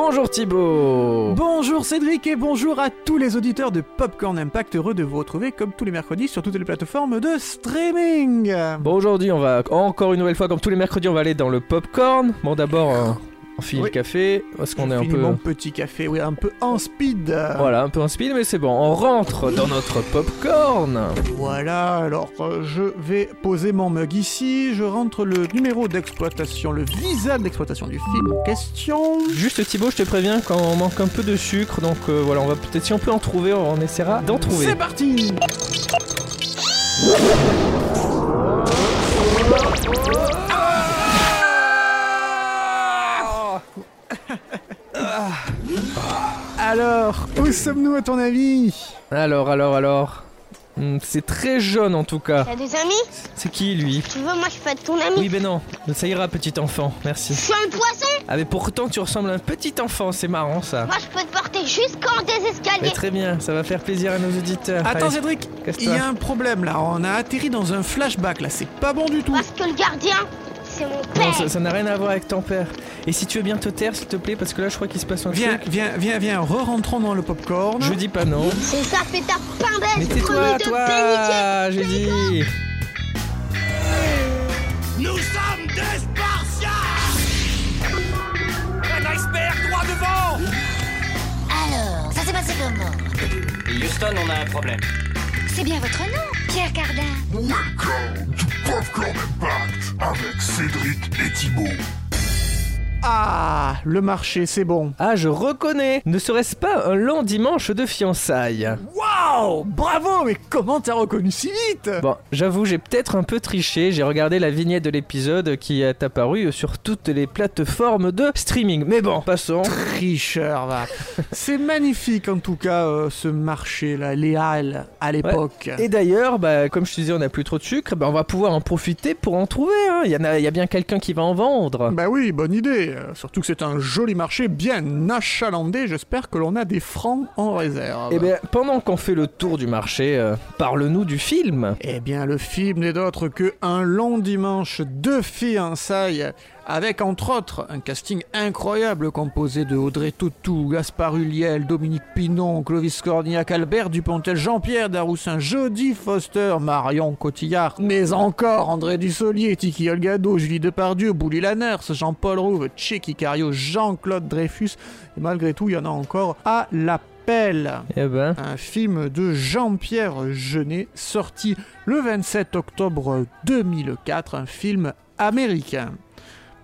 Bonjour Thibaut Bonjour Cédric et bonjour à tous les auditeurs de Popcorn Impact, heureux de vous retrouver comme tous les mercredis sur toutes les plateformes de streaming. Bon aujourd'hui on va encore une nouvelle fois comme tous les mercredis on va aller dans le popcorn. Bon d'abord euh, on finit Oui. le café parce qu'on est un peu mon petit café, oui, un peu en speed. voilà un peu en speed mais c'est bon on rentre dans notre popcorn. Voilà, alors euh, je vais poser mon mug ici, je rentre le numéro d'exploitation, le visa d'exploitation du film en question. Juste Thibaut je te préviens quand on manque un peu de sucre donc euh, voilà on va peut-être si on peut en trouver on essaiera d'en trouver. C'est parti Alors, où sommes-nous à ton avis? Alors alors alors. Hmm, c'est très jaune en tout cas. T'as des amis? C'est qui lui? Tu veux, moi je peux être ton ami. Oui ben non, ça ira petit enfant, merci. Je suis un poisson. Ah mais pourtant tu ressembles à un petit enfant, c'est marrant ça. Moi je peux te porter jusqu'en des Mais escaliers très bien, ça va faire plaisir à nos auditeurs. Attends Allez, Cédric, il y a un problème là, on a atterri dans un flashback là, c'est pas bon du tout. Parce que le gardien, c'est mon Non, père ça ça n'a rien à voir avec ton père. Et si tu veux bien te taire s'il te plaît, parce que là je crois qu'il se passe un Viens, truc. viens, viens, viens, re-rentrons dans le popcorn. Je dis pas non. C'est ça, fais ta pindaise Mais tais-toi, toi J'ai dit Nous sommes des Spartiates Un iceberg droit devant Alors, ça s'est passé comment? Houston, on a un problème. C'est bien votre nom, Pierre Cardin. Welcome to Popcorn Impact avec Cédric et Thibaut. Ah, le marché, c'est bon. Ah, je reconnais Ne serait-ce pas un long dimanche de fiançailles? Waouh, bravo, mais comment t'as reconnu si vite? Bon, j'avoue, j'ai peut-être un peu triché. J'ai regardé la vignette de l'épisode qui est apparue sur toutes les plateformes de streaming. Mais bon, passons. Tricheur, va. c'est magnifique en tout cas euh, ce marché là, les halles à l'époque. Et d'ailleurs, bah, comme je te disais, on n'a plus trop de sucre, bah, on va pouvoir en profiter pour en trouver. hein. Il y, en a, il y a bien quelqu'un qui va en vendre. Bah oui, bonne idée. Euh, surtout que c'est un joli marché bien achalandé. J'espère que l'on a des francs en réserve. Et bien, pendant qu'on fait le tour du marché, euh, parle-nous du film. Eh bien, le film n'est d'autre que Un long dimanche de fiançailles, avec entre autres un casting incroyable composé de Audrey Tautou, Gaspard Huliel, Dominique Pinon, Clovis Cornillac, Albert Dupontel, Jean-Pierre Daroussin, Jodie Foster, Marion Cotillard, mais encore André Dussolier, Tiki Olgado, Julie Depardieu, Bouli Lanners, Jean-Paul Rouve, Tchéki Cario, Jean-Claude Dreyfus, et malgré tout, il y en a encore à l'appel Eh ben, un film de Jean-Pierre Jeunet, sorti le 27 octobre 2004, un film américain.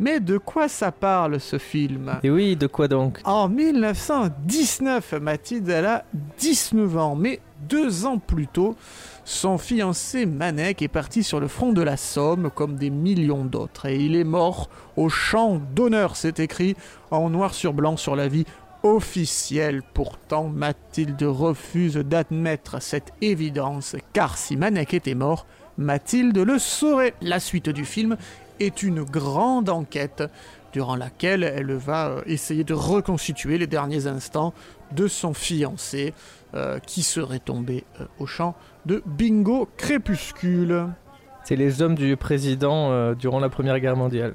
Mais de quoi ça parle ce film? Et oui, de quoi donc? En 1919, Mathilde elle a 19 ans, mais deux ans plus tôt, son fiancé Manek est parti sur le front de la Somme comme des millions d'autres et il est mort au champ d'honneur, c'est écrit en noir sur blanc sur la vie officielle. Pourtant, Mathilde refuse d'admettre cette évidence car si Manek était mort, Mathilde le saurait. La suite du film est une grande enquête durant laquelle elle va euh, essayer de reconstituer les derniers instants de son fiancé euh, qui serait tombé euh, au champ de Bingo Crépuscule. C'est les hommes du président euh, durant la Première Guerre mondiale.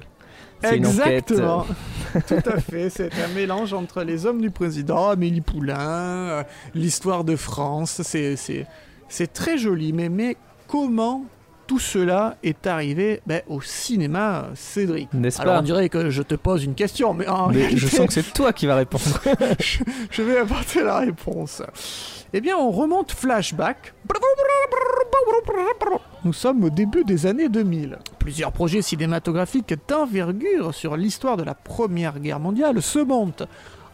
C'est une enquête. Exactement. Tout à fait. C'est un mélange entre les hommes du président, Amélie Poulain, l'histoire de France. C'est, très joli. Mais, mais comment tout cela est arrivé ben, au cinéma, Cédric N'est-ce Alors pas on dirait que je te pose une question, mais en Mais je sens que c'est toi qui vas répondre. je, je vais apporter la réponse. Eh bien, on remonte flashback. Nous sommes au début des années 2000. Plusieurs projets cinématographiques d'envergure sur l'histoire de la Première Guerre mondiale se montent.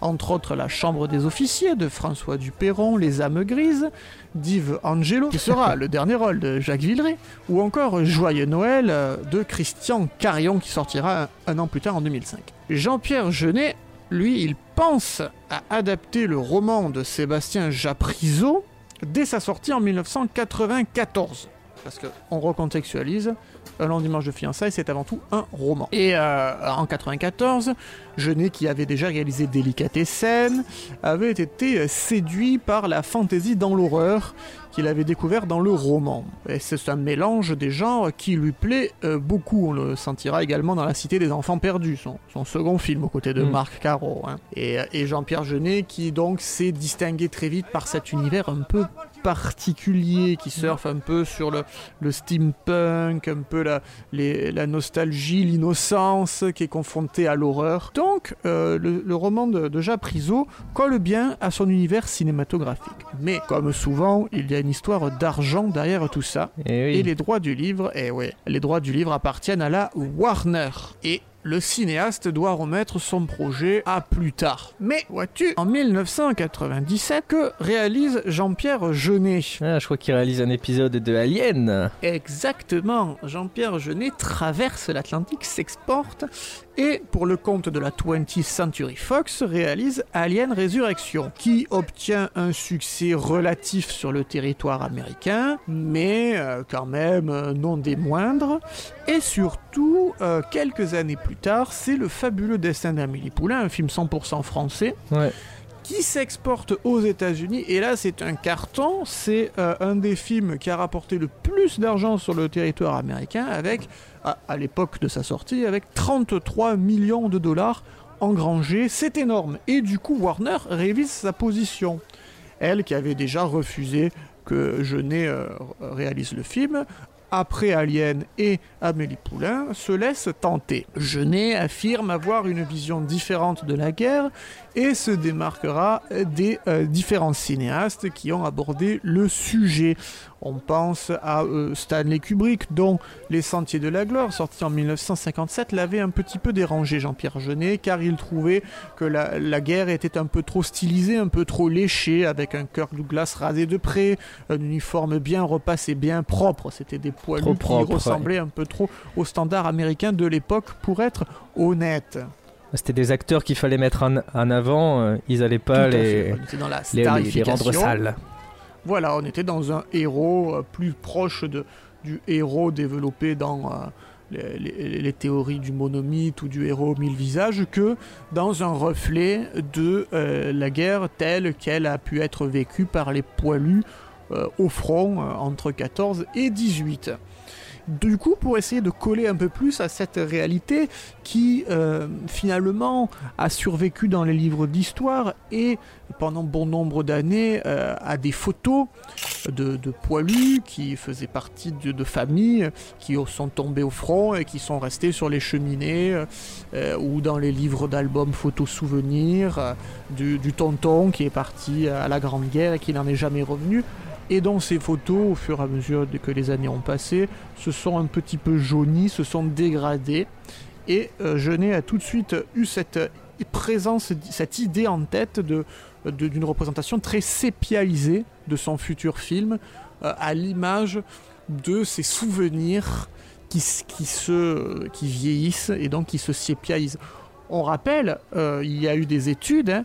Entre autres, La Chambre des officiers de François Duperron, Les âmes grises, d'Yves Angelo, qui sera le dernier rôle de Jacques Villeray, ou encore Joyeux Noël euh, de Christian Carion, qui sortira un, an plus tard en 2005. Jean-Pierre Jeunet, lui, il pense à adapter le roman de Sébastien Japrisot dès sa sortie en 1994. Parce qu'on recontextualise, Un long dimanche de fiançailles, c'est avant tout un roman. Et euh, en 94, Genet, qui avait déjà réalisé Délicatessen, avait été euh, séduit par la fantaisie dans l'horreur qu'il avait découvert dans le roman. Et c'est un mélange des genres qui lui plaît euh, beaucoup. On le sentira également dans La Cité des Enfants Perdus, son, son second film aux côtés de Mm. Marc Caro. hein. Et, et Jean-Pierre Genet qui donc s'est distingué très vite par cet univers un peu particulier qui surfe un peu sur le, le steampunk, un peu la, les- la nostalgie, l'innocence qui est confrontée à l'horreur. Donc euh, le, le roman de, de Jacques Priso colle bien à son univers cinématographique. Mais comme souvent, il y a une histoire d'argent derrière tout ça. Et oui. Et les droits du livre, eh ouais, les droits du livre appartiennent à la Warner. Et le cinéaste doit remettre son projet à plus tard. Mais vois-tu, en 1997, que réalise Jean-Pierre Jeunet? Ah, je crois qu'il réalise un épisode de Alien. Exactement, Jean-Pierre Jeunet traverse l'Atlantique, s'exporte et pour le compte de la 20th Century Fox réalise Alien Résurrection qui obtient un succès relatif sur le territoire américain mais euh, quand même euh, non des moindres et surtout euh, quelques années plus tard c'est le fabuleux destin d'Amélie Poulain un film 100% français Ouais. Qui s'exporte aux États-Unis. Et là, c'est un carton. C'est euh, un des films qui a rapporté le plus d'argent sur le territoire américain, avec, à, l'époque de sa sortie, avec 33 millions de dollars engrangés. C'est énorme. Et du coup, Warner révise sa position. Elle, qui avait déjà refusé que Genet euh, réalise le film, après Alien et Amélie Poulain, se laisse tenter. Genet affirme avoir une vision différente de la guerre et se démarquera des euh, différents cinéastes qui ont abordé le sujet. On pense à euh, Stanley Kubrick, dont Les Sentiers de la Gloire, sorti en 1957, l'avait un petit peu dérangé Jean-Pierre Jeunet, car il trouvait que la, la guerre était un peu trop stylisée, un peu trop léchée, avec un Kirk Douglas rasé de près, un uniforme bien repassé, bien propre. C'était des poilus qui ressemblaient un peu trop aux standards américains de l'époque, pour être honnête. C'était des acteurs qu'il fallait mettre en, en avant. euh, Ils allaient Tout pas les, fait. On était dans la les, les- les rendre sales. Voilà, on était dans un héros euh, plus proche de, du héros développé dans euh, les, les- les théories du monomythe ou du héros aux mille visages que dans un reflet de euh, la guerre telle qu'elle a pu être vécue par les poilus euh, au front euh, entre 14 et 18. Du coup, pour essayer de coller un peu plus à cette réalité qui euh, finalement a survécu dans les livres d'histoire et pendant bon nombre d'années euh, à des photos de, de poilus qui faisaient partie de, de familles qui sont tombés au front et qui sont restés sur les cheminées euh, ou dans les livres d'albums photos souvenirs euh, du, du tonton qui est parti à la Grande Guerre et qui n'en est jamais revenu et dont ces photos, au fur et à mesure que les années ont passé, se sont un petit peu jaunies, se sont dégradées. Et euh, Genet a tout de suite eu cette présence, cette idée en tête de, de- d'une représentation très sépialisée de son futur film, euh, à l'image de ses souvenirs qui, se, qui vieillissent et donc qui se sépialisent. On rappelle, euh, il y a eu des études hein,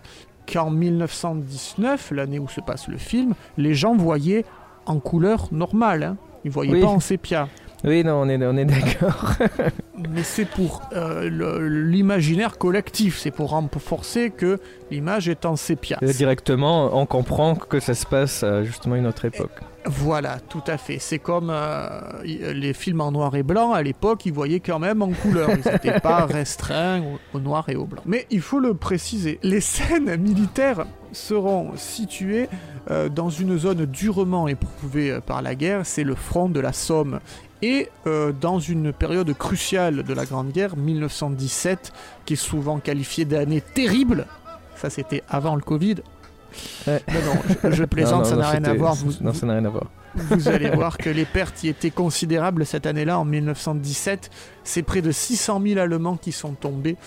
qu'en 1919, l'année où se passe le film, les gens voyaient en couleur normale. Hein. Ils voyaient Oui. pas en sépia. Oui, non, on est, on est d'accord. Mais c'est pour euh, l'imaginaire collectif, c'est pour renforcer que l'image est en sépia. Euh, Directement, on comprend que ça se passe à justement une autre époque. Voilà, tout à fait. C'est comme euh, les films en noir et blanc, à l'époque, ils voyaient quand même en couleur. Ils n'étaient pas restreints au, au noir et au blanc. Mais il faut le préciser, les scènes militaires seront situées euh, dans une zone durement éprouvée par la guerre, c'est le front de la Somme. Et euh, dans une période cruciale de la Grande Guerre, 1917, qui est souvent qualifiée d'année terrible, ça c'était avant le Covid. Non, je, je plaisante, Non, non, ça n'a rien à voir. Vous, Non, ça n'a rien à voir. vous allez voir que les pertes y étaient considérables cette année-là, en 1917. C'est près de 600 000 Allemands qui sont tombés,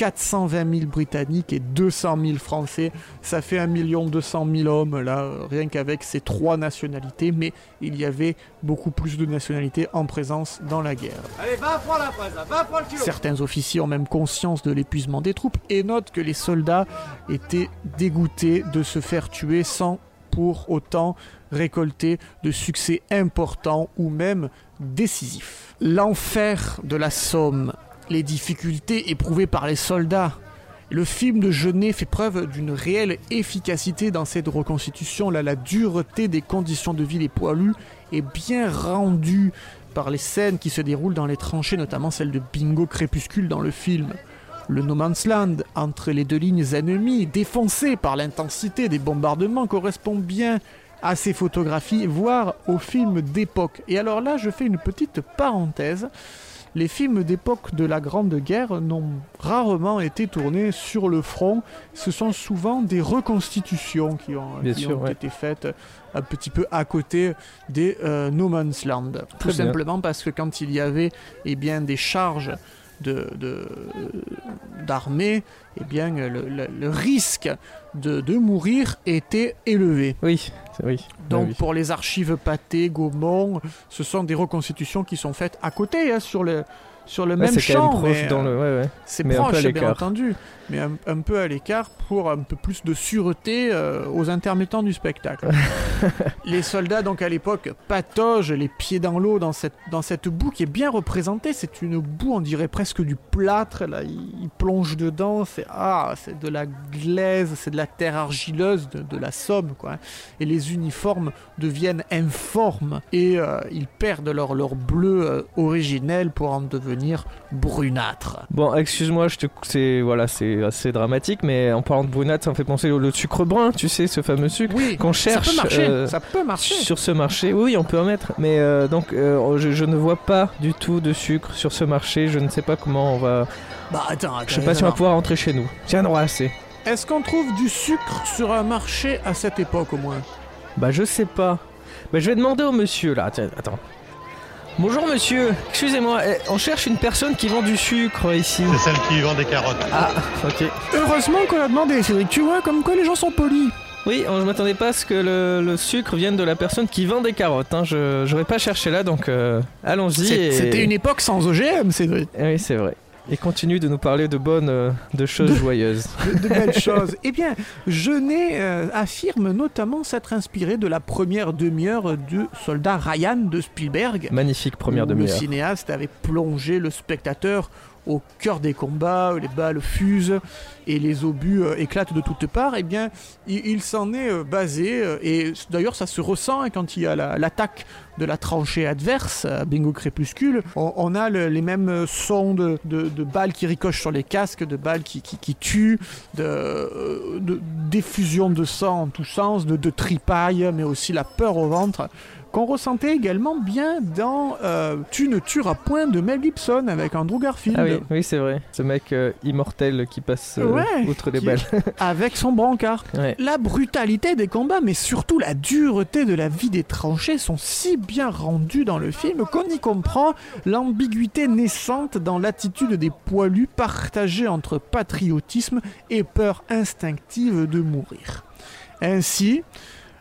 420 000 Britanniques et 200 000 Français. Ça fait 1 200 000 hommes, là, rien qu'avec ces trois nationalités. Mais il y avait beaucoup plus de nationalités en présence dans la guerre. Allez, 20 francs la fraise, 20 francs le kilo Certains officiers ont même conscience de l'épuisement des troupes et notent que les soldats étaient dégoûtés de se faire tuer sans pour autant récolter de succès importants ou même décisifs. L'enfer de la Somme, les difficultés éprouvées par les soldats. Le film de Genet fait preuve d'une réelle efficacité dans cette reconstitution. Là, la dureté des conditions de vie des poilus est bien rendue par les scènes qui se déroulent dans les tranchées, notamment celle de Bingo Crépuscule dans le film. Le No Man's Land, entre les deux lignes ennemies, défoncé par l'intensité des bombardements, correspond bien à ces photographies, voire aux films d'époque. Et alors là, je fais une petite parenthèse. Les films d'époque de la Grande Guerre n'ont rarement été tournés sur le front. Ce sont souvent des reconstitutions qui ont, Bien qui sûr, ont ouais. été faites un petit peu à côté des euh, No Man's Land. Tout bien. simplement parce que quand il y avait eh bien, des charges de, de- d'armée, eh bien, le, le- le risque de, de mourir était élevé. Oui, c'est- oui. Donc oui. pour les archives Pathé, Gaumont, ce sont des reconstitutions qui sont faites à côté, hein, sur le, sur le Ouais, même c'est champ. proche euh, le. Ouais, ouais. C'est peu à proche, bien entendu, mais un, un peu à l'écart pour un peu plus de sûreté euh, aux intermittents du spectacle. les soldats, donc à l'époque, pataugent les pieds dans l'eau dans cette, dans cette boue qui est bien représentée. C'est une boue, on dirait presque du plâtre. Là, ils, ils plongent dedans. C'est ah, c'est de la glaise, c'est de la terre argileuse, de, de la Somme, quoi. Et les uniformes deviennent informes et euh, ils perdent leur, leur bleu originel pour en devenir brunâtre. Bon, excuse-moi, je te... c'est voilà, c'est assez dramatique, mais en parlant de brunette, ça me fait penser au le sucre brun, tu sais, ce fameux sucre Oui, qu'on cherche. ça peut marcher. euh, ça peut marcher. Sur ce marché, oui, on peut en mettre, mais euh, donc euh, je, je ne vois pas du tout de sucre sur ce marché. Je ne sais pas comment on va. Bah attends, attends. Je sais pas si on va pouvoir rentrer chez nous. Tiens, non, assez. Est-ce qu'on trouve du sucre sur un marché à cette époque au moins? Bah, je sais pas. Bah, je vais demander au monsieur là. Tiens, attends. Bonjour monsieur, excusez-moi, eh, on cherche une personne qui vend du sucre ici. C'est celle qui vend des carottes. Ah, ok. Heureusement qu'on a demandé, Cédric. Tu vois, comme quoi les gens sont polis. Oui, on- je m'attendais pas à ce que le, le sucre vienne de la personne qui vend des carottes. Hein. Je j'aurais pas cherché là, donc euh, allons-y. Et- C'était une époque sans OGM, Cédric. Eh Oui, c'est vrai. Et continue de nous parler de bonnes, euh, de choses joyeuses. De, de belles choses. Eh bien, Genet euh, affirme notamment s'être inspiré de la première demi-heure de Soldat Ryan de Spielberg. Magnifique première où Le demi-heure. cinéaste avait plongé le spectateur au cœur des combats, les balles fusent et les obus euh, éclatent de toutes parts. Eh bien, il, s'en est euh, basé, euh, et d'ailleurs ça se ressent hein, quand il y a la- l'attaque de la tranchée adverse, Bingo Crépuscule. On, a le- les mêmes sons de, balles qui ricochent sur les casques, de balles qui, tuent, de, de d'effusion de sang en tous sens, de, de tripailles, mais aussi la peur au ventre qu'on ressentait également bien dans euh, Tu ne tueras point de Mel Gibson avec Andrew Garfield. Ah oui, oui c'est vrai. Ce mec euh, immortel qui passe euh, Ouais, outre les balles. Avec son brancard. Ouais. La brutalité des combats, mais surtout la dureté de la vie des tranchées sont si bien rendues dans le film qu'on y comprend l'ambiguïté naissante dans l'attitude des poilus partagée entre patriotisme et peur instinctive de mourir. Ainsi,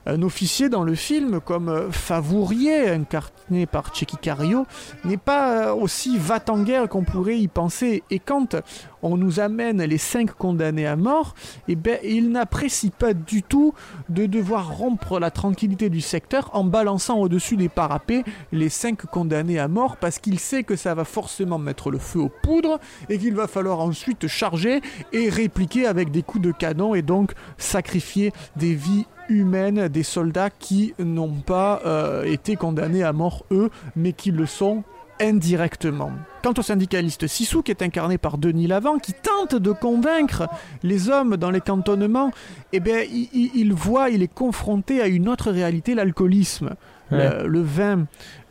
un officier dans le film, comme euh, Favourier, incarné par Checky Cario, n'est pas euh, aussi va-t-en-guerre qu'on pourrait y penser. Et quand on nous amène les cinq condamnés à mort, eh ben, il n'apprécie pas du tout de devoir rompre la tranquillité du secteur en balançant au-dessus des parapets les cinq condamnés à mort parce qu'il sait que ça va forcément mettre le feu aux poudres et qu'il va falloir ensuite charger et répliquer avec des coups de canon et donc sacrifier des vies humaines des soldats qui n'ont pas euh, été condamnés à mort eux mais qui le sont indirectement. Quant au syndicaliste Sissou, qui est incarné par Denis Lavant, qui tente de convaincre les hommes dans les cantonnements, eh bien, il, voit, il est confronté à une autre réalité, l'alcoolisme. Ouais. Le, le vin,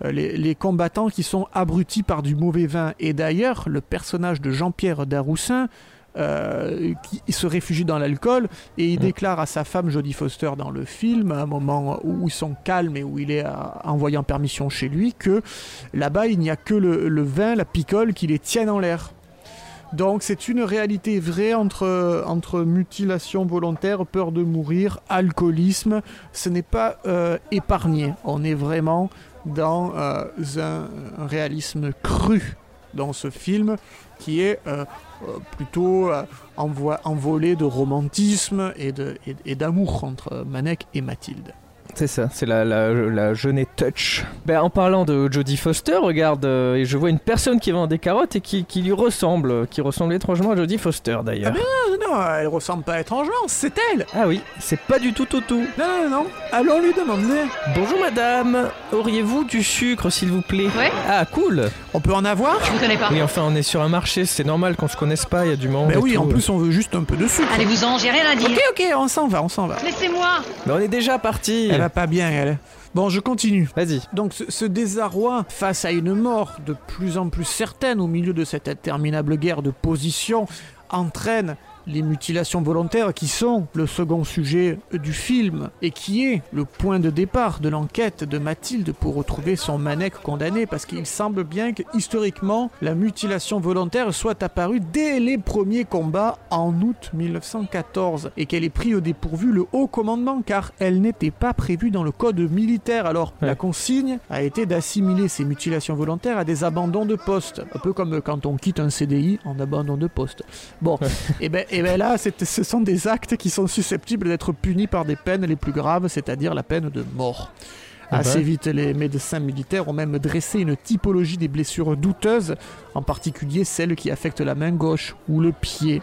euh, les, les combattants qui sont abrutis par du mauvais vin. Et d'ailleurs, le personnage de Jean-Pierre Daroussin, euh, qui il se réfugie dans l'alcool et il Mm. déclare à sa femme Jodie Foster dans le film, à un moment où ils sont calmes et où il est à- envoyé en permission chez lui, que là-bas il n'y a que le, le vin, la picole qui les tiennent en l'air. Donc c'est une réalité vraie entre, entre mutilation volontaire, peur de mourir, alcoolisme. Ce n'est pas euh, épargné. On est vraiment dans euh, un, un réalisme cru dans ce film qui est euh, euh, plutôt euh, envolé de romantisme et d'amour entre Manek et Mathilde. C'est ça, c'est la, la, la jeune touch. Ben, en parlant de Jodie Foster, regarde, euh, et je vois une personne qui vend des carottes et qui, qui lui ressemble, qui ressemble étrangement à Jodie Foster d'ailleurs. Ah non, elle ressemble pas étrangement, c'est elle Ah oui, c'est pas du tout Toutou. Non, non, non, allons lui demander. Bonjour madame, auriez-vous du sucre s'il vous plaît? Ouais. Ah cool On peut en avoir? Je vous connais pas. Oui enfin on est sur un marché, c'est normal qu'on se connaisse pas, il y a du monde. Ben et oui, tout. en plus on veut juste un peu de sucre. Allez-vous-en, j'ai rien à dire. Ok, ok, on s'en va, on s'en va. Laissez-moi. Mais on est déjà parti Elle va pas bien, elle. Bon, je continue. Vas-y. Donc ce, ce désarroi face à une mort de plus en plus certaine au milieu de cette interminable guerre de position entraîne les mutilations volontaires qui sont le second sujet du film et qui est le point de départ de l'enquête de Mathilde pour retrouver son Manek condamné parce qu'il semble bien que historiquement la mutilation volontaire soit apparue dès les premiers combats en août 1914 et qu'elle ait pris au dépourvu le haut commandement car elle n'était pas prévue dans le code militaire. Alors Ouais. la consigne a été d'assimiler ces mutilations volontaires à des abandons de poste un peu comme quand on quitte un CDI en abandon de poste. Bon et ben, et ben là, c'est- ce sont des actes qui sont susceptibles d'être punis par des peines les plus graves, c'est-à-dire la peine de mort. Ah Assez ben. vite, les médecins militaires ont même dressé une typologie des blessures douteuses, en particulier celles qui affectent la main gauche ou le pied.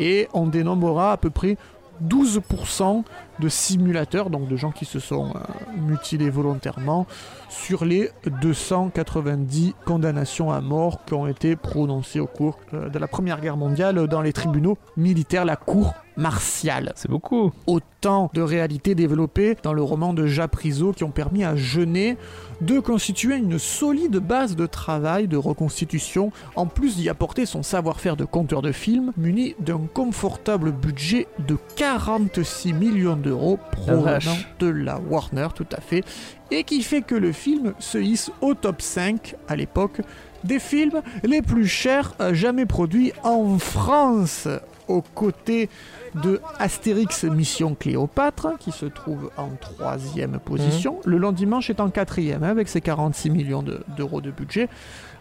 Et on dénombrera à peu près 12% de simulateurs, donc de gens qui se sont euh, mutilés volontairement, sur les 290 condamnations à mort qui ont été prononcées au cours euh, de la Première Guerre mondiale dans les tribunaux militaires, la cour martiale. C'est beaucoup. Autant de réalités développées dans le roman de Jacques Priso qui ont permis à Genet de constituer une solide base de travail de reconstitution, en plus d'y apporter son savoir-faire de conteur de film, muni d'un confortable budget de 46 millions d'euros provenant de la Warner, tout à fait, et qui fait que le film se hisse au top 5 à l'époque des films les plus chers euh, jamais produits en France, aux côtés de Astérix Mission Cléopâtre, qui se trouve en troisième position. Le long dimanche est en quatrième, hein, avec ses 46 millions de- d'euros de budget.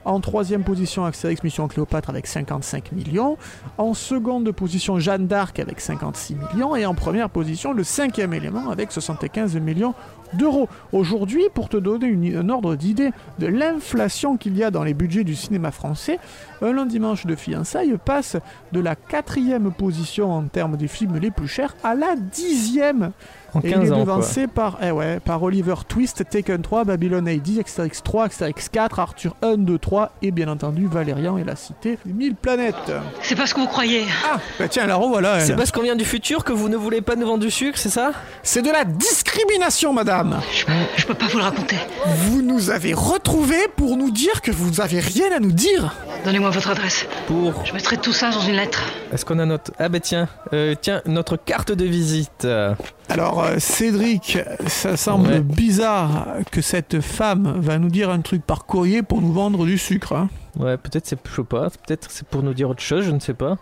En troisième position, Astérix Mission Cléopâtre avec 55 millions. En seconde position, Jeanne d'Arc avec 56 millions. Et en première position, le cinquième élément avec 75 millions d'euros. Aujourd'hui, pour te donner un ordre d'idée de l'inflation qu'il y a dans les budgets du cinéma français, un long dimanche de fiançailles passe de la quatrième position en termes des films les plus chers à la dixième. En Et il 15 est ans quoi. devancé par, eh ouais, par Oliver Twist, Taken 3, Babylon AD, Astérix 3, Astérix 4, Arthur 1, 2, 3 et bien entendu Valérian et la cité des mille planètes. C'est pas ce que vous croyez. Ah, bah tiens, la revoilà. C'est parce qu'on vient du futur que vous ne voulez pas nous vendre du sucre, c'est ça? C'est de la discrimination, madame. Je, je peux pas vous le raconter. Vous nous avez retrouvés pour nous dire que vous avez rien à nous dire. Donnez-moi votre adresse. Pour. Je mettrai tout ça dans une lettre. Est-ce qu'on a notre. Ah bah tiens, euh, tiens, notre carte de visite. Euh, Alors, euh, Cédric, ça semble Ouais. bizarre que cette femme va nous dire un truc par courrier pour nous vendre du sucre. hein. Ouais, peut-être c'est. Je sais pas, peut-être c'est pour nous dire autre chose, je ne sais pas.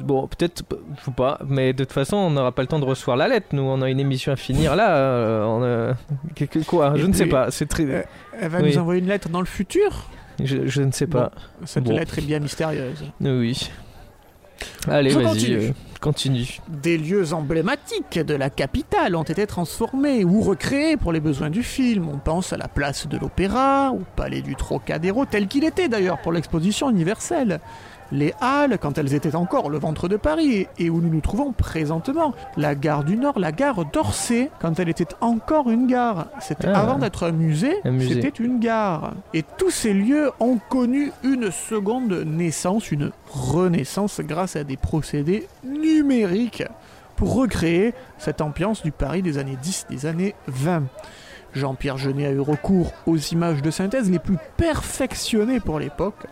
Bon, peut-être, je sais pas, mais de toute façon, on n'aura pas le temps de recevoir la lettre. Nous, on a une émission à finir là. euh, on a- que- que- Quoi Je Et ne sais pas. C'est très. Euh, Elle va Oui. nous envoyer une lettre dans le futur? Je, je ne sais pas. Cette Bon. lettre est bien mystérieuse. Oui. Allez, vas-y, euh, continue. Des lieux emblématiques de la capitale ont été transformés ou recréés pour les besoins du film. On pense à la place de l'Opéra, au palais du Trocadéro, tel qu'il était d'ailleurs pour l'exposition universelle. Les Halles, quand elles étaient encore le ventre de Paris, et où nous nous trouvons présentement. La gare du Nord, la gare d'Orsay, quand elle était encore une gare. C'était Ah. avant d'être un musée, Un musée. c'était une gare. Et tous ces lieux ont connu une seconde naissance, une renaissance grâce à des procédés numériques pour recréer cette ambiance du Paris des années 10, des années 20. Jean-Pierre Jeunet a eu recours aux images de synthèse les plus perfectionnées pour l'époque,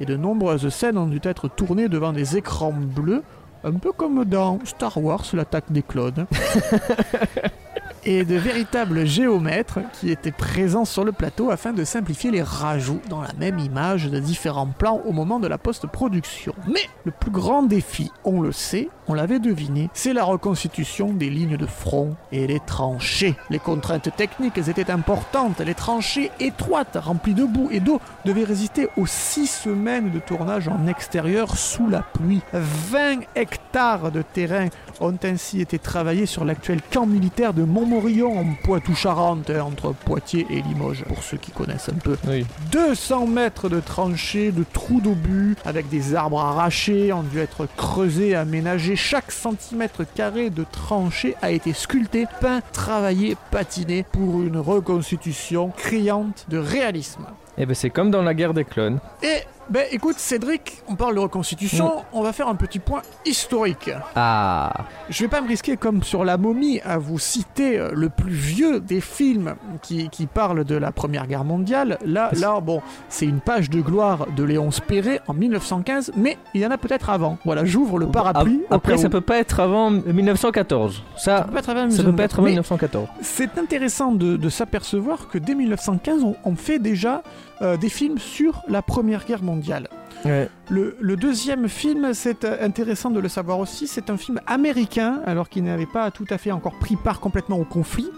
et de nombreuses scènes ont dû être tournées devant des écrans bleus, un peu comme dans Star Wars, l'attaque des clones. et de véritables géomètres qui étaient présents sur le plateau afin de simplifier les rajouts dans la même image de différents plans au moment de la post-production. Mais le plus grand défi, on le sait, on l'avait deviné, c'est la reconstitution des lignes de front et les tranchées. Les contraintes techniques étaient importantes, les tranchées étroites, remplies de boue et d'eau, devaient résister aux six semaines de tournage en extérieur sous la pluie. 20 hectares de terrain ont ainsi été travaillés sur l'actuel camp militaire de Montmorillon en Poitou-Charentes, entre Poitiers et Limoges, pour ceux qui connaissent un peu. Oui. 200 mètres de tranchées, de trous d'obus, avec des arbres arrachés, ont dû être creusés, aménagés. Chaque centimètre carré de tranchée a été sculpté, peint, travaillé, patiné pour une reconstitution criante de réalisme. Et ben c'est comme dans la guerre des clones. Et ben écoute Cédric, on parle de reconstitution, on va faire un petit point historique. Ah Je vais pas me risquer comme sur la momie à vous citer euh, le plus vieux des films qui, qui parlent de la Première Guerre mondiale. Là, là bon, c'est une page de gloire de Léon Spéré en 1915, mais il y en a peut-être avant. Voilà, j'ouvre le parapluie. Après, ça peut pas être avant 1914. Ça, Ça peut pas être avant ça peut pas être avant mais 1914. C'est intéressant de, de s'apercevoir que dès 1915, on, on fait déjà euh, des films sur la Première Guerre mondiale. Ouais. Le, le deuxième film, c'est euh, intéressant de le savoir aussi, c'est un film américain, alors qu'il n'avait pas tout à fait encore pris part complètement au conflit.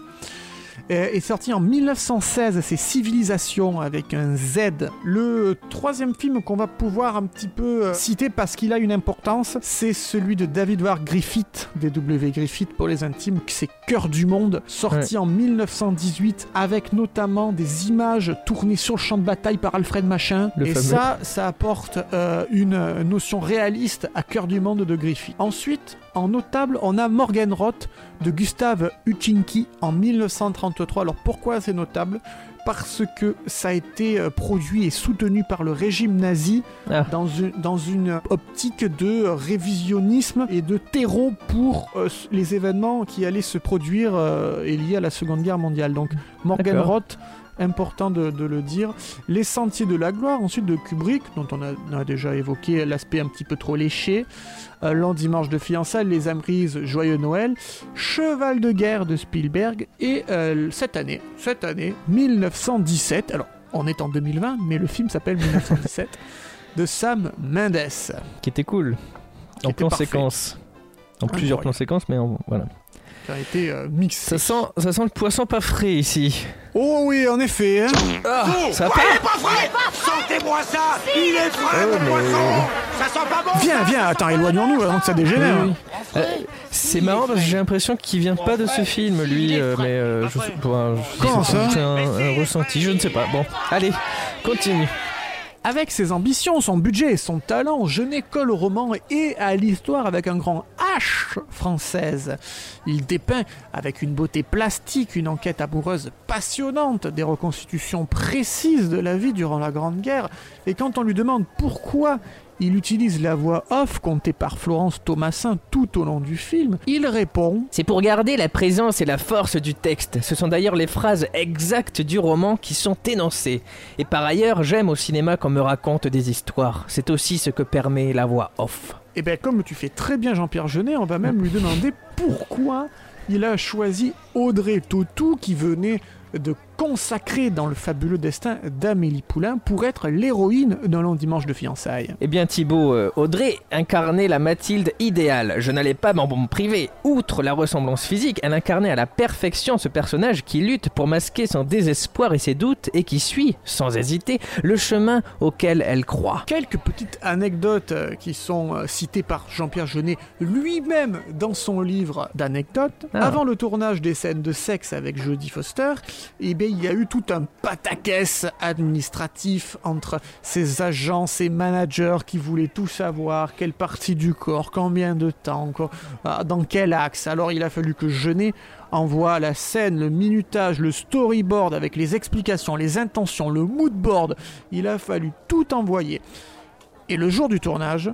Euh, est sorti en 1916, c'est Civilisation avec un Z. Le troisième film qu'on va pouvoir un petit peu euh, citer parce qu'il a une importance, c'est celui de David Ward Griffith, DW Griffith pour les intimes, c'est Cœur du monde, sorti en 1918 avec notamment des images tournées sur le champ de bataille par Alfred Machin. Le Et fameux. ça, ça apporte euh, une notion réaliste à Cœur du monde de Griffith. Ensuite, en notable, on a Morgenroth de Gustave Uccinki en 1933. Alors pourquoi c'est notable? Parce que ça a été euh, produit et soutenu par le régime nazi Ah. dans, une, dans une optique de révisionnisme et de terreau pour euh, les événements qui allaient se produire euh, et liés à la Seconde Guerre mondiale. Donc Morgenroth, important de, de le dire. Les Sentiers de la Gloire, ensuite de Kubrick, dont on a, on a déjà évoqué l'aspect un petit peu trop léché. Euh, Long Dimanche de fiançailles, Les âmes grises, Joyeux Noël. Cheval de guerre de Spielberg. Et euh, cette année, cette année, 1917. Alors, on est en 2020, mais le film s'appelle 1917. de Sam Mendes. Qui était cool. Qui en plan parfait. séquence. En plusieurs plans séquences, mais en- voilà. Qui a été euh, mixé. Ça sent, ça sent le poisson pas frais ici. Oh oui, en effet. hein. Ah, ça va pas Il est pas vrai Sentez-moi ça Il est frais, Oh, mon mais- poisson Ça sent pas bon Viens, viens, attends, éloignons-nous avant que ça dégénère. Oui, oui. Euh, c'est marrant parce que j'ai l'impression qu'il vient pas de ce film, lui, euh, mais euh, je sais pas. je- Comment c'est- ça un, un ressenti, je ne sais pas. Bon, allez, continue. Avec ses ambitions, son budget et son talent, Jeunet colle au roman et à l'histoire avec un grand H française. Il dépeint avec une beauté plastique une enquête amoureuse passionnante, des reconstitutions précises de la vie durant la Grande Guerre. Et quand on lui demande pourquoi il utilise la voix off comptée par Florence Thomasin tout au long du film, il répond C'est pour garder la présence et la force du texte. Ce sont d'ailleurs les phrases exactes du roman qui sont énoncées. Et par ailleurs, j'aime au cinéma qu'on me raconte des histoires. C'est aussi ce que permet la voix off. Eh bien, comme tu fais très bien Jean-Pierre Jeunet, on va même lui demander pourquoi il a choisi Audrey Tautou, qui venait de consacrer dans le fabuleux destin d'Amélie Poulain pour être l'héroïne d'un long dimanche de fiançailles. Eh bien Thibaut, euh, Audrey incarnait la Mathilde idéale. Je n'allais pas m'en me priver. Outre la ressemblance physique, elle incarnait à la perfection ce personnage qui lutte pour masquer son désespoir et ses doutes et qui suit, sans hésiter, le chemin auquel elle croit. Quelques petites anecdotes euh, qui sont euh, citées par Jean-Pierre Jeunet lui-même dans son livre d'anecdotes. Ah. Avant le tournage des scènes de sexe avec Jodie Foster, eh bien, il y a eu tout un pataquès administratif entre ses agents, ses managers qui voulaient tout savoir, quelle partie du corps, combien de temps, ah, dans quel axe. Alors il a fallu que Jeunet envoie la scène, le minutage, le storyboard avec les explications, les intentions, le moodboard. Il a fallu tout envoyer. Et le jour du tournage,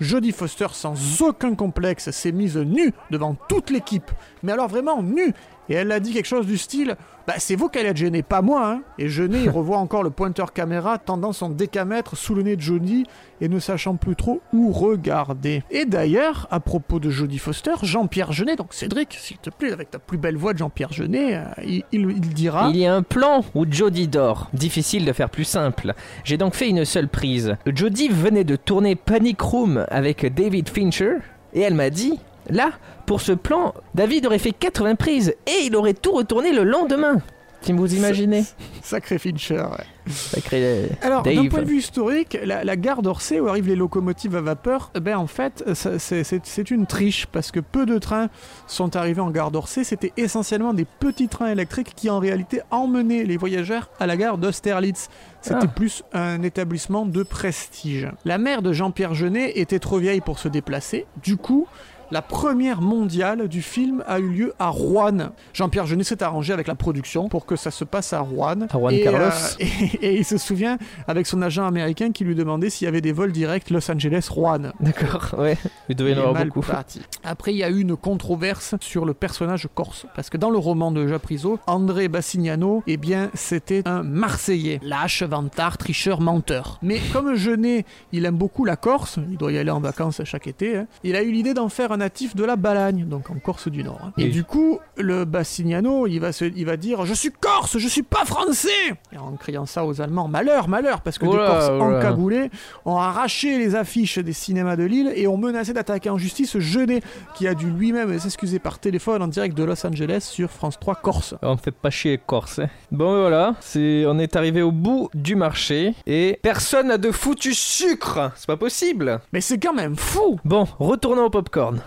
Jodie Foster, sans aucun complexe, s'est mise nue devant toute l'équipe. Mais alors vraiment nue. Et elle a dit quelque chose du style Bah, c'est vous qui allez être gêné, pas moi. Hein. Et Jeunet, il revoit encore le pointeur caméra tendant son décamètre sous le nez de Jodie et ne sachant plus trop où regarder. Et d'ailleurs, à propos de Jodie Foster, Jean-Pierre Jeunet, donc Cédric, s'il te plaît, avec ta plus belle voix de Jean-Pierre Jeunet, euh, il, il- il dira Il y a un plan où Jodie dort. Difficile de faire plus simple. J'ai donc fait une seule prise. Jodie venait de tourner Panic Room avec David Fincher et elle m'a dit Là, pour ce plan, David aurait fait 80 prises et il aurait tout retourné le lendemain. Si vous imaginez. Sacré Fincher. ouais. Sacré euh, Alors, d'un point de vue historique, la, la gare d'Orsay où arrivent les locomotives à vapeur, eh ben en fait, c'est une triche parce que peu de trains sont arrivés en gare d'Orsay. C'était essentiellement des petits trains électriques qui en réalité emmenaient les voyageurs à la gare d'Austerlitz. C'était Ah. plus un établissement de prestige. La mère de Jean-Pierre Jeunet était trop vieille pour se déplacer. Du coup, la première mondiale du film a eu lieu à Rouen. Jean-Pierre Jeunet s'est arrangé avec la production pour que ça se passe à Rouen. À Juan et, Carlos. euh, et, et il se souvient avec son agent américain qui lui demandait s'il y avait des vols directs Los Angeles-Rouen. D'accord, ouais. Il devait y en avoir beaucoup. parti. Après, il y a eu une controverse sur le personnage corse. Parce que dans le roman de Japriso, André Bassignano, eh bien, c'était un Marseillais. Lâche, vantard, tricheur, menteur. Mais comme Jeunet, il aime beaucoup la Corse, il doit y aller en vacances chaque été, hein, il a eu l'idée d'en faire un natif de la Balagne, donc en Corse du Nord. hein. Et du coup, le Bassignano, il va, se, il va dire Je suis corse, je suis pas français Et en criant ça aux Allemands, malheur, malheur, parce que des là, Corses encagoulés ont arraché les affiches des cinémas de Lille et ont menacé d'attaquer en justice Jeunet, qui a dû lui-même s'excuser par téléphone en direct de Los Angeles sur France 3 Corse. On fait pas chier les Corses. hein. Bon, et voilà, c'est, on est arrivé au bout du marché et personne n'a de foutu sucre. C'est pas possible. Mais c'est quand même fou Bon, retournons au popcorn.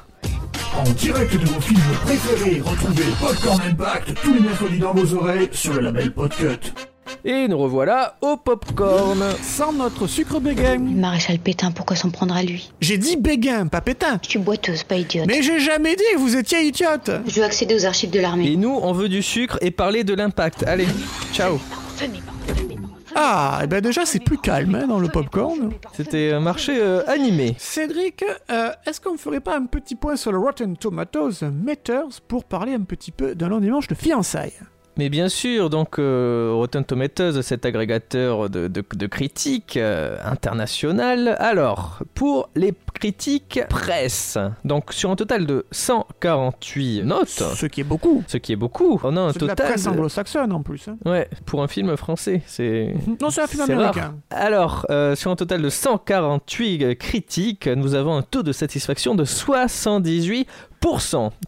En direct de vos films préférés, retrouvez Popcorn Impact tous les mercredis dans vos oreilles sur le label Podcut. Et nous revoilà au popcorn. Sans notre sucre béguin. Maréchal Pétain, pourquoi s'en prendre à lui? J'ai dit béguin, pas pétain. Je suis boiteuse, pas idiote. Mais j'ai jamais dit que vous étiez idiote. Je veux accéder aux archives de l'armée. Et nous, on veut du sucre et parler de l'impact. Allez, ciao. Ah, et ben déjà c'est plus calme hein, dans le popcorn. C'était un marché euh, animé. Cédric, euh, est-ce qu'on ferait pas un petit point sur le Rotten Tomatoes Meters pour parler un petit peu d'un long dimanche de fiançailles? Mais bien sûr, donc euh, Rotten Tomatoes, cet agrégateur de, de- de critiques euh, international. Alors, pour les critiques presse, donc sur un total de 148 notes, Ce qui est beaucoup. ce qui est beaucoup, on a un C'est de la total. presse anglo-saxonne en plus. hein. Ouais, pour un film français, c'est. Non, c'est un film rare. américain. Alors, euh, sur un total de 148 critiques, nous avons un taux de satisfaction de 78%.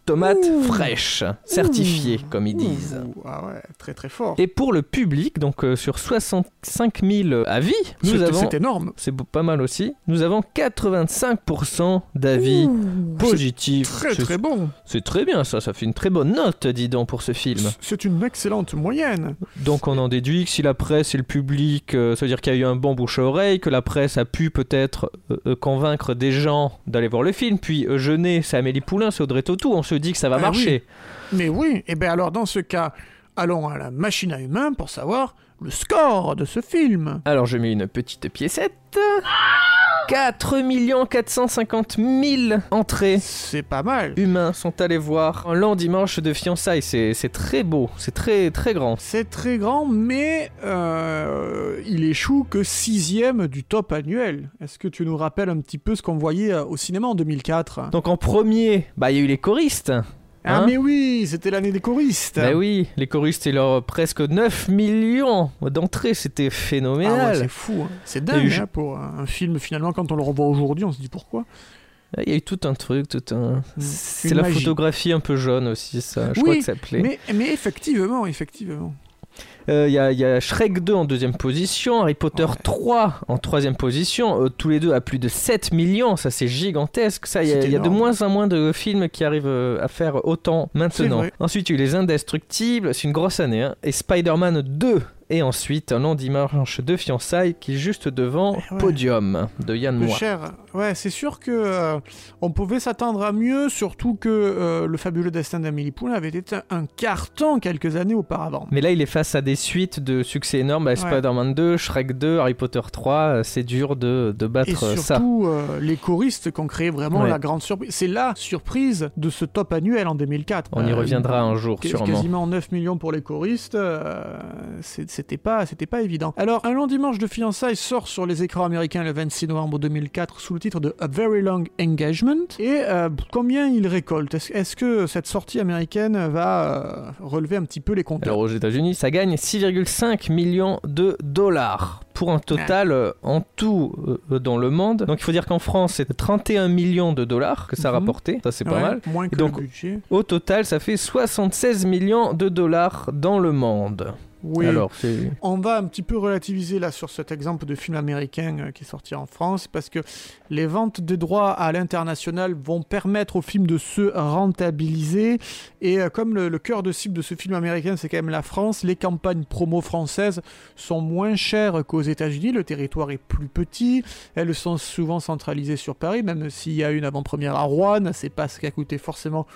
Tomates Ouh. fraîches, certifiées, comme ils disent. Ouh, Ah ouais, très très fort. Et pour le public, donc euh, sur 65 000 avis, nous avons. C'est énorme. C'est pas mal aussi. Nous avons 85% d'avis positifs. Très très bon. C'est très bien ça, ça fait une très bonne note, dis donc, pour ce film. C'est une excellente moyenne. Donc on en déduit que si la presse et le public, euh, ça veut dire qu'il y a eu un bon bouche à oreille, que la presse a pu peut-être euh, euh, convaincre des gens d'aller voir le film, puis Jeunet, c'est Amélie Poulain, c'est Audrey Tautou, on se dit que ça va Ah marcher. Mais oui, et bien alors dans ce cas, allons à la machine à humains pour savoir le score de ce film. Alors je mets une petite piécette. 4 450 000 entrées. C'est pas mal. Humains sont allés voir un lent dimanche de fiançailles, c'est c'est très beau, c'est très très grand. C'est très grand, mais euh, il échoue que sixième du top annuel. Est-ce que tu nous rappelles un petit peu ce qu'on voyait euh, au cinéma en 2004 Donc en premier, bah il y a eu les choristes. Ah hein mais oui, c'était l'année des choristes. Bah oui, les choristes et leurs presque 9 millions d'entrées, c'était Ah ouais, phénoménal. c'est fou. hein. C'est a eu- dingue hein, pour un film finalement quand on le revoit aujourd'hui, on se dit pourquoi. Il y a eu tout un truc, tout un. C'est Une la magie. photographie un peu jaune aussi, ça. Je Oui, crois que ça plaît. Mais, mais effectivement, effectivement. Euh, Il y, a, il y a Shrek 2 en deuxième position, Harry Potter Ouais. 3 en troisième position, euh, tous les deux à plus de 7 millions, ça c'est gigantesque. Ça, il y, a- y de moins en moins de films qui arrivent euh, à faire autant maintenant. Ensuite, il y a eu Les Indestructibles, c'est une grosse année, hein, et Spider-Man 2 Et ensuite, un long dimanche de fiançailles qui est juste devant Eh ouais. Podium de Yann Moix. cher. Ouais, c'est sûr que euh, on pouvait s'attendre à mieux, surtout que euh, le fabuleux destin d'Amélie Poulain avait été un, carton quelques années auparavant. Mais là, il est face à des suites de succès énormes. bah, Spider-Man 2, Shrek 2, Harry Potter 3. euh, C'est dur de, de battre Et ça. surtout, euh, les choristes qui ont créé vraiment Ouais. la grande surprise. C'est la surprise de ce top annuel en 2004. On y reviendra un jour, sûrement. Quasiment 9 millions pour les choristes, c'est- c'était pas, c'était pas évident. Alors, Un long dimanche de fiançailles sort sur les écrans américains le 26 novembre 2004 sous le titre de A Very Long Engagement. Et euh, combien il récolte? Est-ce que cette sortie américaine va euh, relever un petit peu les compteurs? Alors aux États-Unis, ça gagne 6,5 millions de dollars pour un total euh, en tout euh, dans le monde. Donc il faut dire qu'en France, c'est 31 millions de dollars que ça a Mhm. rapporté. Ça, c'est pas Ouais, mal. Moins que Et donc, le budget. Au total, ça fait 76 millions de dollars dans le monde. Oui. Alors. On va un petit peu relativiser là sur cet exemple de film américain euh, qui est sorti en France parce que les ventes de droits à l'international vont permettre au film de se rentabiliser et euh, comme le, le cœur de cible de ce film américain c'est quand même la France, les campagnes promo françaises sont moins chères qu'aux États-Unis, le territoire est plus petit, elles sont souvent centralisées sur Paris même s'il y a une avant-première à Rouen, c'est pas ce qui a coûté forcément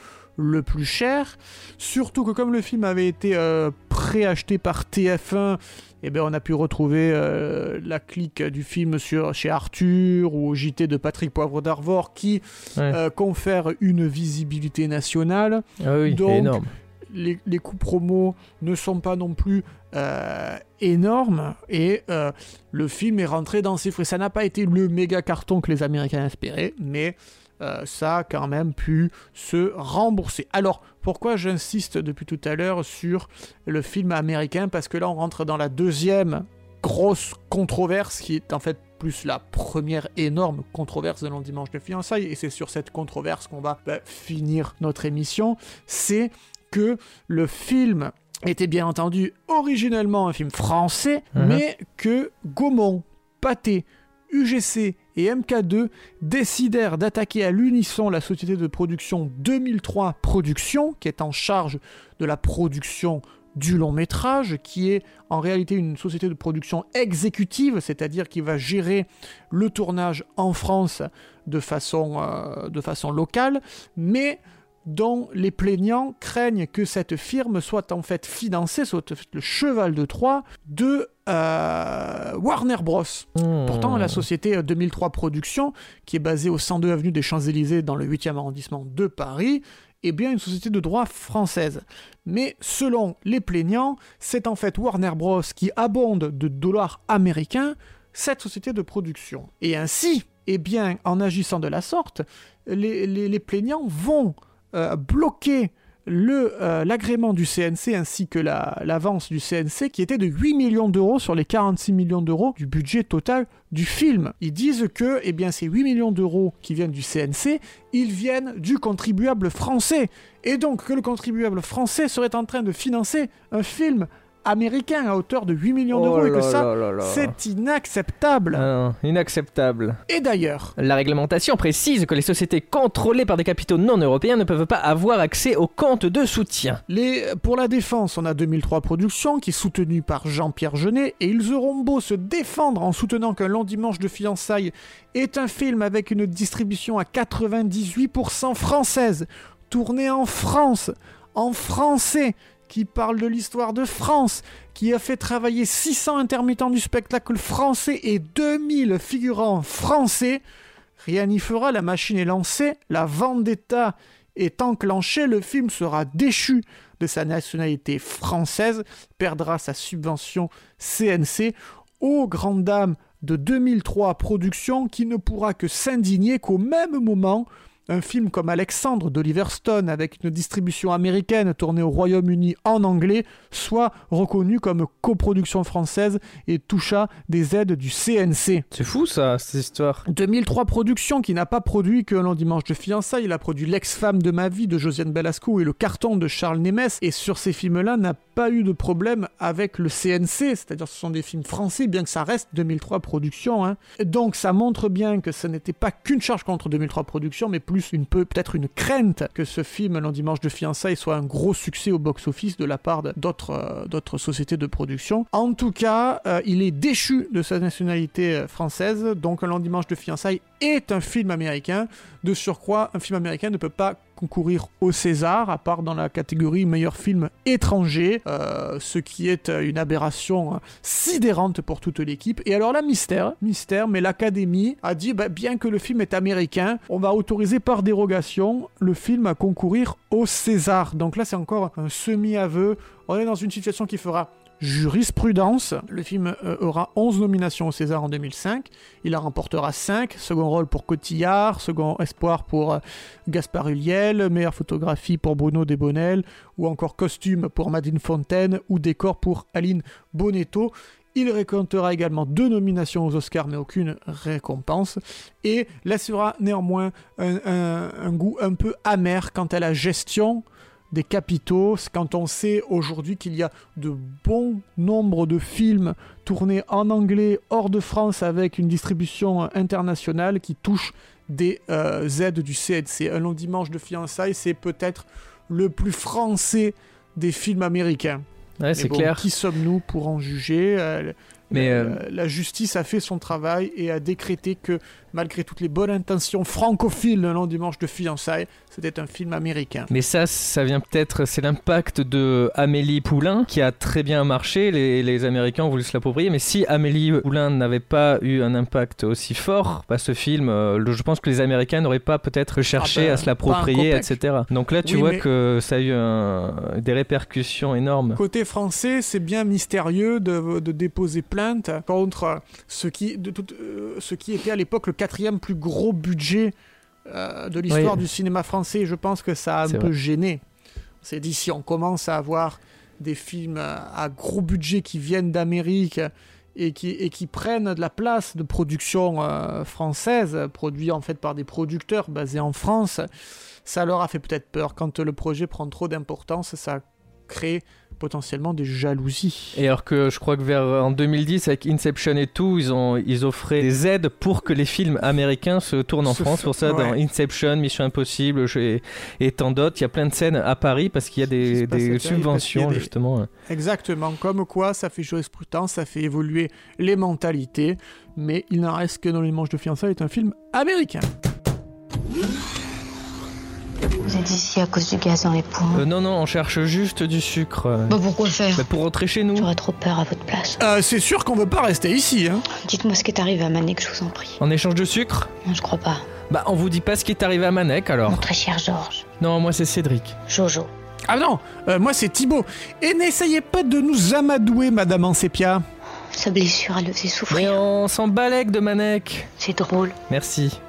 le plus cher. Surtout que comme le film avait été euh, préacheté par TF1, eh ben, on a pu retrouver euh, la clique du film sur, chez Arthur ou au JT de Patrick Poivre d'Arvor qui Ouais. euh, confère une visibilité nationale. Ah oui, Donc, énorme. Les, les coûts promos ne sont pas non plus euh, énormes et le film est rentré dans ses frais. Ça n'a pas été le méga carton que les Américains espéraient, mais euh, ça a quand même pu se rembourser. Alors, pourquoi j'insiste depuis tout à l'heure sur le film américain? Parce que là, on rentre dans la deuxième grosse controverse qui est en fait plus la première énorme controverse de long dimanche de fiançailles, et c'est sur cette controverse qu'on va bah, finir notre émission, c'est que le film était bien entendu originellement un film français, Mhm. mais que Gaumont, Pathé, UGC et MK2 décidèrent d'attaquer à l'unisson la société de production 2003 Productions, qui est en charge de la production du long métrage, qui est en réalité une société de production exécutive, c'est-à-dire qui va gérer le tournage en France de façon, euh, locale, mais dont les plaignants craignent que cette firme soit en fait financée, soit le cheval de Troie de euh, Warner Bros. Hmm. Pourtant, la société euh, 2003 Productions, qui est basée au 102 avenue des Champs-Élysées dans le 8e arrondissement de Paris, est bien une société de droit française. Mais selon les plaignants, c'est en fait Warner Bros. qui abonde de dollars américains cette société de production. Et ainsi, eh bien, en agissant de la sorte, les, les- les plaignants vont euh, bloquer euh, l'agrément du CNC ainsi que la- l'avance du CNC qui était de 8 millions d'euros sur les 46 millions d'euros du budget total du film. Ils disent que eh ces 8 millions d'euros qui viennent du CNC, ils viennent du contribuable français. Et donc que le contribuable français serait en train de financer un film américain à hauteur de 8 millions Oh d'euros et que ça, c'est inacceptable. Ah non, inacceptable. Et d'ailleurs, La réglementation précise que les sociétés contrôlées par des capitaux non européens ne peuvent pas avoir accès aux comptes de soutien. Les, pour la défense, on a 2003 Productions qui est soutenu par Jean-Pierre Jeunet et ils auront beau se défendre en soutenant qu'un long dimanche de fiançailles est un film avec une distribution à 98% française, tourné en France, en français, qui parle de l'histoire de France, qui a fait travailler 600 intermittents du spectacle français et 2000 figurants français. Rien n'y fera, la machine est lancée, la vendetta est enclenchée, le film sera déchu de sa nationalité française, perdra sa subvention CNC, aux grandes dames de 2003 Productions qui ne pourra que s'indigner qu'au même moment, un film comme Alexandre d'Oliver Stone avec une distribution américaine tournée au Royaume-Uni en anglais soit reconnu comme coproduction française et toucha des aides du CNC. C'est fou ça, cette histoire. 2003 Productions qui n'a pas produit que Long Dimanche de fiançailles, il a produit L'ex-femme de ma vie de Josiane Belasco et Le carton de Charles Nemes et sur ces films-là n'a pas eu de problème avec le CNC, c'est-à-dire ce sont des films français bien que ça reste 2003 Productions. hein. Donc ça montre bien que ce n'était pas qu'une charge contre 2003 Productions mais plus peut-être une crainte que ce film Long Dimanche de fiançailles soit un gros succès au box-office de la part d'autres euh, sociétés de production. En tout cas, euh, il est déchu de sa nationalité euh, française, donc Long Dimanche de fiançailles est un film américain. De surcroît, un film américain ne peut pas concourir au César, à part dans la catégorie meilleur film étranger, euh, ce qui est euh, une aberration euh, sidérante pour toute l'équipe. Et alors là, mystère, mystère, mais l'Académie a dit, bah, bien que le film est américain, on va autoriser par dérogation le film à concourir au César. Donc là, c'est encore un semi-aveu. On est dans une situation qui fera jurisprudence. Le film euh, aura 11 nominations au César en 2005. Il en remportera 5. Second rôle pour Cotillard, second espoir pour euh, Gaspard Ulliel, meilleure photographie pour Bruno Desbonnel, ou encore costume pour Madeleine Fontaine, ou décor pour Aline Bonetto. Il récoltera également deux nominations aux Oscars, mais aucune récompense, et laissera néanmoins un- un goût un peu amer quant à la gestion des capitaux, quand on sait aujourd'hui qu'il y a de bons nombres de films tournés en anglais hors de France avec une distribution internationale qui touche des euh, aides du CNC. Un long dimanche de fiançailles, c'est peut-être le plus français des films américains. Ouais, c'est bon, clair. Qui sommes-nous pour en juger? Euh, Mais, la, euh, la justice a fait son travail et a décrété que, malgré toutes les bonnes intentions francophiles d'un long dimanche de fiançailles, c'était un film américain. Mais ça, ça vient peut-être, c'est l'impact de Amélie Poulain qui a très bien marché. Les, les Américains ont voulu se l'approprier. Mais si Amélie Poulain n'avait pas eu un impact aussi fort, bah, ce film, euh, je pense que les Américains n'auraient pas peut-être cherché Ah ben, à se l'approprier, etc. Donc là, tu Oui, vois que ça a eu un- des répercussions énormes. Côté français, c'est bien mystérieux de, de déposer plainte contre ce qui, de tout- euh, ce qui était à l'époque le quatrième plus gros budget euh, de l'histoire Oui. du cinéma français. Je pense que ça a un peu vrai. gêné. C'est dit, si on commence à avoir des films à gros budget qui viennent d'Amérique et qui, et qui prennent de la place de production euh, française, produits en fait par des producteurs basés en France, ça leur a fait peut-être peur. Quand le projet prend trop d'importance, ça crée potentiellement des jalousies. Et alors que je crois que vers en 2010 avec Inception et tout, ils ont ils offraient des aides pour que les films américains se tournent en Se France. Pour ça, dans. Inception, Mission Impossible et, et tant d'autres, il y a plein de scènes à Paris parce qu'il y a des, des a subventions des- justement. Exactement, comme quoi ça fait jurisprudence, ça fait évoluer les mentalités, mais il n'en reste que dans les manches de fiançailles est un film américain. Vous êtes ici à cause du gaz dans les poumons. Euh, non non, on cherche juste du sucre. Bah pourquoi faire bah, pour rentrer chez nous. J'aurais trop peur à votre place. Euh, c'est sûr qu'on veut pas rester ici, hein. Dites-moi ce qui est arrivé à Manek, je vous en prie. En échange de sucre Non, je crois pas. Bah on vous dit pas ce qui est arrivé à Manek alors. Mon très cher Georges. Non, moi c'est Cédric. Jojo. Ah non, euh, moi c'est Thibaut. Et n'essayez pas de nous amadouer, Madame Ansepia. Sa blessure, elle le faisait Mais souffrir. on s'en balèque de Manek. C'est drôle. Merci.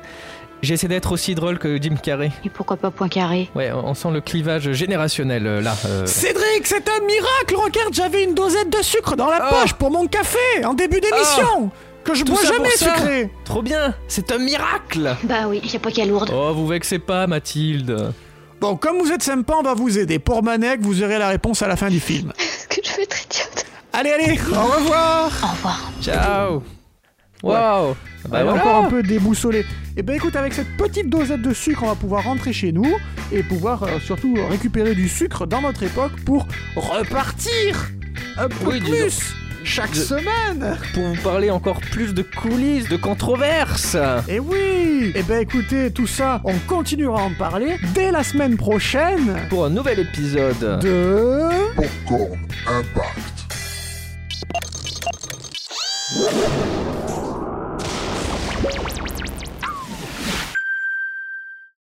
J'essaie d'être aussi drôle que Jim Carrey. Et pourquoi pas Poincaré Ouais, on sent le clivage générationnel euh, là. euh. Cédric, c'est un miracle Regarde, j'avais une dosette de sucre dans la Oh. poche pour mon café en début d'émission Que je Tout bois ça jamais pour ça sucré Trop bien, c'est un miracle Bah oui, y a pas qu'à lourde. Oh, vous vexez pas, Mathilde. Bon, comme vous êtes sympa, on va vous aider. Pour Manek, vous aurez la réponse à la fin du film. Est-ce que je vais être idiote Allez, allez, au revoir Au revoir. Ciao. Waouh ah bah. bah encore un peu déboussolé. Et ben écoute, avec cette petite dosette de sucre, on va pouvoir rentrer chez nous et pouvoir euh, surtout récupérer du sucre dans notre époque pour repartir un peu plus chaque semaine pour vous parler encore plus de coulisses, de controverses. Et oui Et ben écoutez, tout ça, on continuera à en parler dès la semaine prochaine pour un nouvel épisode de Popcorn Impact.